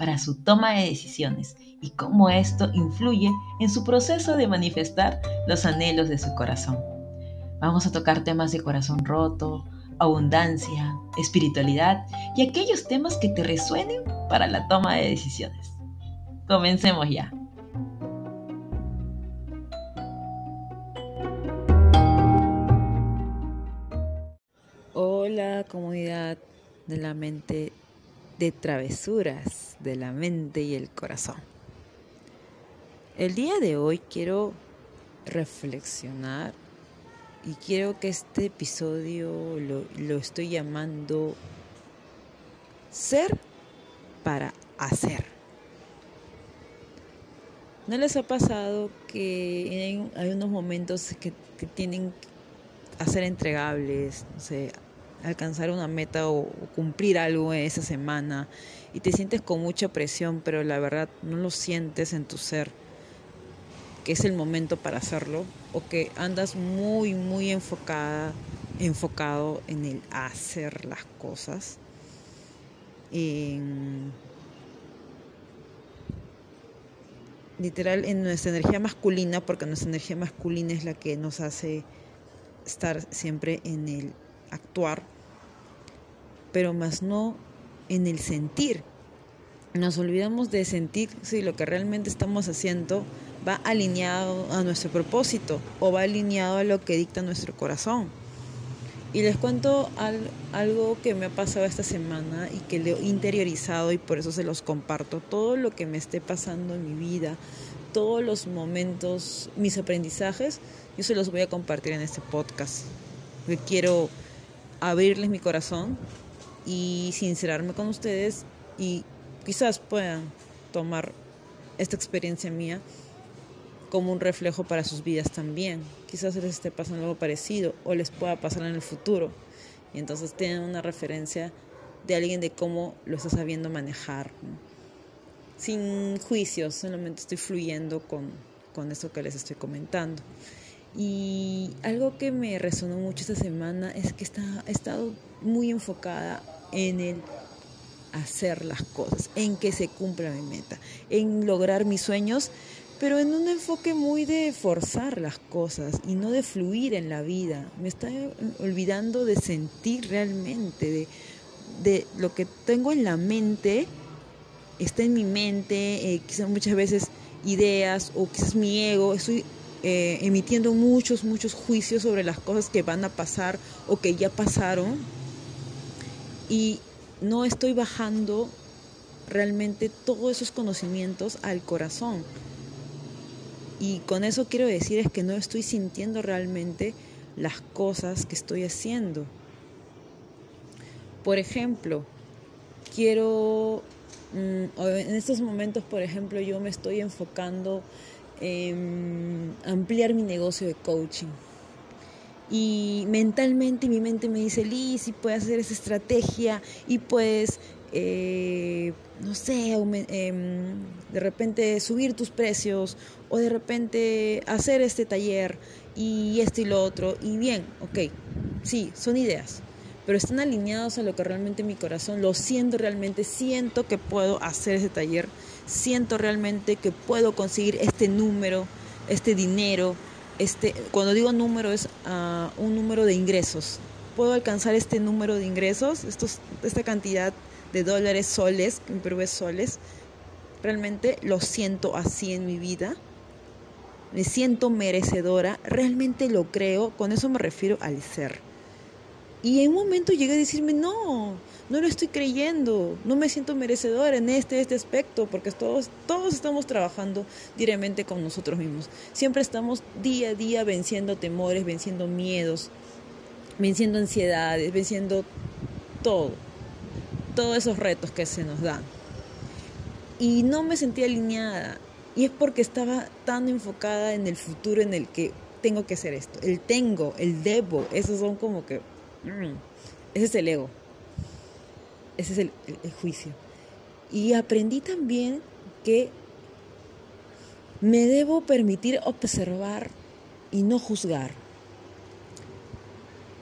para su toma de decisiones y cómo esto influye en su proceso de manifestar los anhelos de su corazón. Vamos a tocar temas de corazón roto, abundancia, espiritualidad y aquellos temas que te resuenen para la toma de decisiones. Comencemos ya. Hola comunidad de la mente de travesuras de la mente y el corazón. El día de hoy quiero reflexionar y quiero que este episodio lo, lo estoy llamando ser para hacer. ¿No les ha pasado que hay, unos momentos que, que tienen a ser entregables, no sé, alcanzar una meta o, cumplir algo en esa semana y te sientes con mucha presión, pero la verdad no lo sientes en tu ser, que es el momento para hacerlo, o que andas muy, muy enfocada, enfocado en el hacer las cosas. literal en nuestra energía masculina, porque nuestra energía masculina es la que nos hace estar siempre en el actuar, pero más no en el sentir. Nos olvidamos de sentir si lo que realmente estamos haciendo va alineado a nuestro propósito o va alineado a lo que dicta nuestro corazón. Y les cuento algo que me ha pasado esta semana y que lo he interiorizado y por eso se los comparto. Todo lo que me esté pasando en mi vida, todos los momentos, mis aprendizajes, yo se los voy a compartir en este podcast. quiero abrirles mi corazón y sincerarme con ustedes y quizás puedan tomar esta experiencia mía como un reflejo para sus vidas también. Quizás les esté pasando algo parecido o les pueda pasar en el futuro. Y entonces tienen una referencia de alguien de cómo lo está sabiendo manejar. Sin juicios, solamente estoy fluyendo con, con que les estoy comentando. Y algo que me resonó mucho esta semana es que está, he estado muy enfocada en el hacer las cosas, en que se cumpla mi meta, en lograr mis sueños, pero en un enfoque muy de forzar las cosas y no de fluir en la vida. Me está olvidando de sentir realmente, de, lo que tengo en la mente, está en mi mente, eh, quizás muchas veces ideas o quizás mi ego, estoy eh, emitiendo muchos, muchos juicios sobre las cosas que van a pasar o que ya pasaron. Y no estoy bajando realmente todos esos conocimientos al corazón. Y con eso quiero decir es que no estoy sintiendo realmente las cosas que estoy haciendo. Por ejemplo, quiero, mm, en estos momentos, por ejemplo, yo me estoy enfocando Em, ampliar mi negocio de coaching. Y mentalmente mi mente me dice, Liz, si puedes hacer esa estrategia y puedes, eh, no sé, em, de repente subir tus precios o de repente hacer este taller y esto y lo otro. Y bien, ok, sí, son ideas, pero están alineados a lo que realmente mi corazón, lo siento realmente, siento que puedo hacer ese taller siento realmente que puedo conseguir este número, este dinero, este, cuando digo número es ah, un número de ingresos. Puedo alcanzar este número de ingresos, esta cantidad de dólares, soles, en Perú es soles. Realmente lo siento así en mi vida. Me siento merecedora, realmente lo creo, con eso me refiero al ser. Y en un momento llegué a decirme, no, no lo estoy creyendo, no me siento merecedora en este, este aspecto, porque todos, todos estamos trabajando diariamente con nosotros mismos. Siempre estamos día a día venciendo temores, venciendo miedos, venciendo ansiedades, venciendo todo, todos esos retos que se nos dan. Y no me sentía alineada Y es porque estaba tan enfocada en el futuro en el que tengo que hacer esto. El tengo, el debo, esos son como que... Mm, ese es el ego. Ese es el, juicio. Y aprendí también que me debo permitir observar y no juzgar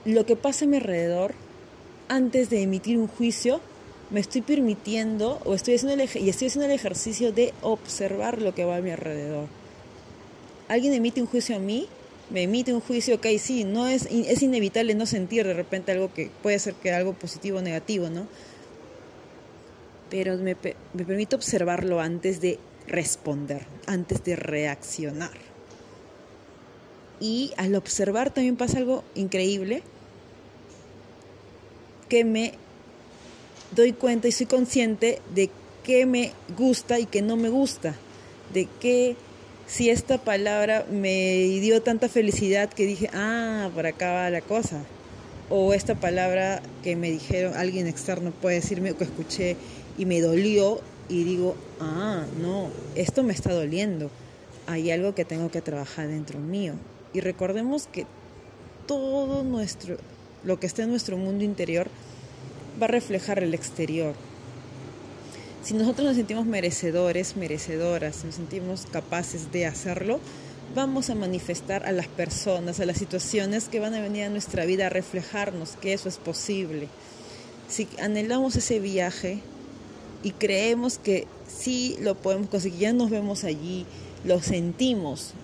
lo que pasa a mi alrededor antes de emitir un juicio. Me estoy permitiendo o estoy haciendo y estoy haciendo el ejercicio de observar lo que va a mi alrededor. Alguien emite un juicio a mí, me emite un juicio, ok, sí, no es, es inevitable no sentir de repente algo que puede ser que algo positivo o negativo, ¿no? Pero me, me permito observarlo antes de responder, antes de reaccionar. Y al observar también pasa algo increíble que me doy cuenta y soy consciente de qué me gusta y qué no me gusta, de qué si esta palabra me dio tanta felicidad que dije, ah, por acá va la cosa. O esta palabra que me dijeron, alguien externo puede decirme que escuché y me dolió y digo, ah, no, esto me está doliendo. Hay algo que tengo que trabajar dentro mío. Y recordemos que todo nuestro, lo que está en nuestro mundo interior, va a reflejar el exterior. Si nosotros nos sentimos merecedores, merecedoras, nos sentimos capaces de hacerlo, vamos a manifestar a las personas, a las situaciones que van a venir a nuestra vida a reflejarnos que eso es posible. Si anhelamos ese viaje y creemos que sí lo podemos conseguir, ya nos vemos allí, lo sentimos,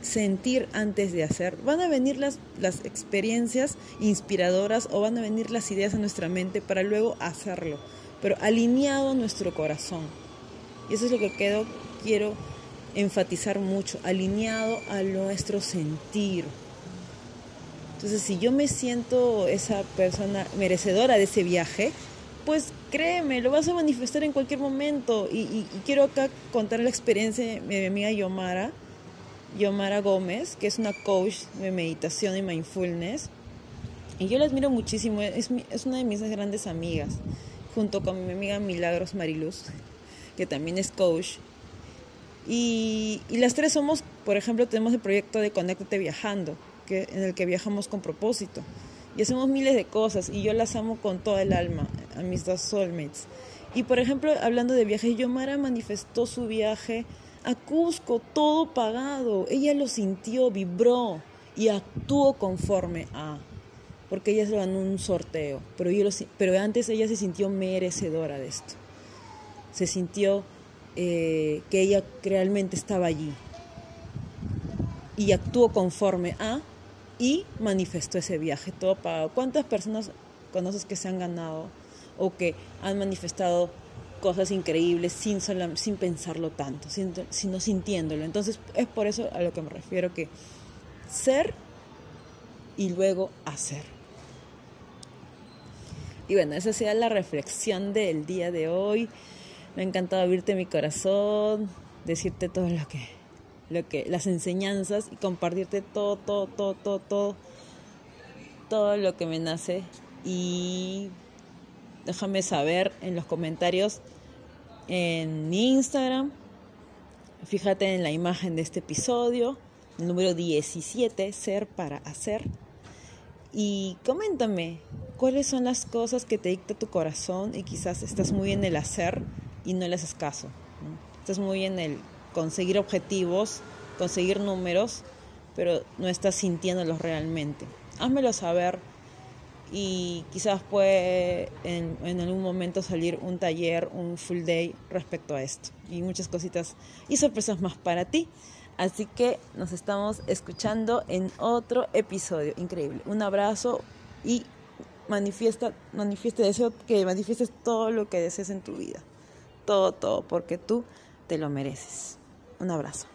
sentir antes de hacer. Van a venir las, las experiencias inspiradoras o van a venir las ideas a nuestra mente para luego hacerlo, pero alineado a nuestro corazón. Y eso es lo que quedo, quiero enfatizar mucho, alineado a nuestro sentir. Entonces, si yo me siento esa persona merecedora de ese viaje, pues créeme, lo vas a manifestar en cualquier momento. Y, y quiero acá contar la experiencia de mi amiga Yomara, Yomara Gómez, que es una coach de meditación y mindfulness. Y yo la admiro muchísimo, es, es una de mis grandes amigas, junto con mi amiga Milagros Mariluz, que también es coach. Y, las tres somos, por ejemplo, tenemos el proyecto de Conéctate Viajando, que, en el que viajamos con propósito. Y hacemos miles de cosas y yo las amo con toda el alma, a mis dos soulmates. Y por ejemplo, hablando de viajes, Yomara manifestó su viaje a Cusco, todo pagado. Ella lo sintió, vibró y actuó conforme a. Porque ella se ganó un sorteo, pero, pero antes ella se sintió merecedora de esto. Se sintió eh, que ella realmente estaba allí. Y actuó conforme a y manifestó ese viaje, todo pagado. ¿Cuántas personas conoces que se han ganado o que han manifestado cosas increíbles sin, sin pensarlo tanto, sino sintiéndolo. Entonces es por eso a lo que me refiero que ser y luego hacer. Y bueno, esa sea la reflexión del día de hoy. Me ha encantado abrirte mi corazón, decirte todo lo que, lo que, las enseñanzas y compartirte todo, todo, todo, todo, todo, todo lo que me nace. Y déjame saber en los comentarios en Instagram. Fíjate en la imagen de este episodio, el número 17, Ser para Hacer. Y coméntame cuáles son las cosas que te dicta tu corazón y quizás estás muy en el hacer y no le haces caso. Estás muy en el conseguir objetivos, conseguir números, pero no estás sintiéndolos realmente. Házmelo saber y quizás puede en, en, algún momento salir un taller, un full day respecto a esto y muchas cositas y sorpresas más para ti. Así que nos estamos escuchando en otro episodio. Increíble. Un abrazo y manifiesta, manifieste deseo que manifiestes todo lo que desees en tu vida. Todo, todo, porque tú te lo mereces. Un abrazo.